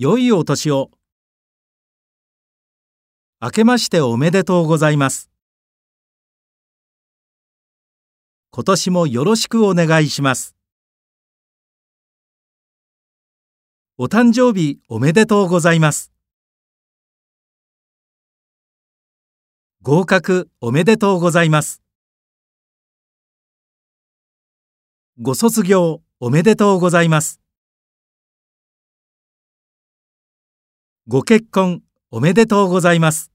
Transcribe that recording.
良いお年を。明けましておめでとうございます。今年もよろしくお願いします。お誕生日おめでとうございます。合格おめでとうございます。ご卒業おめでとうございます。ご結婚おめでとうございます。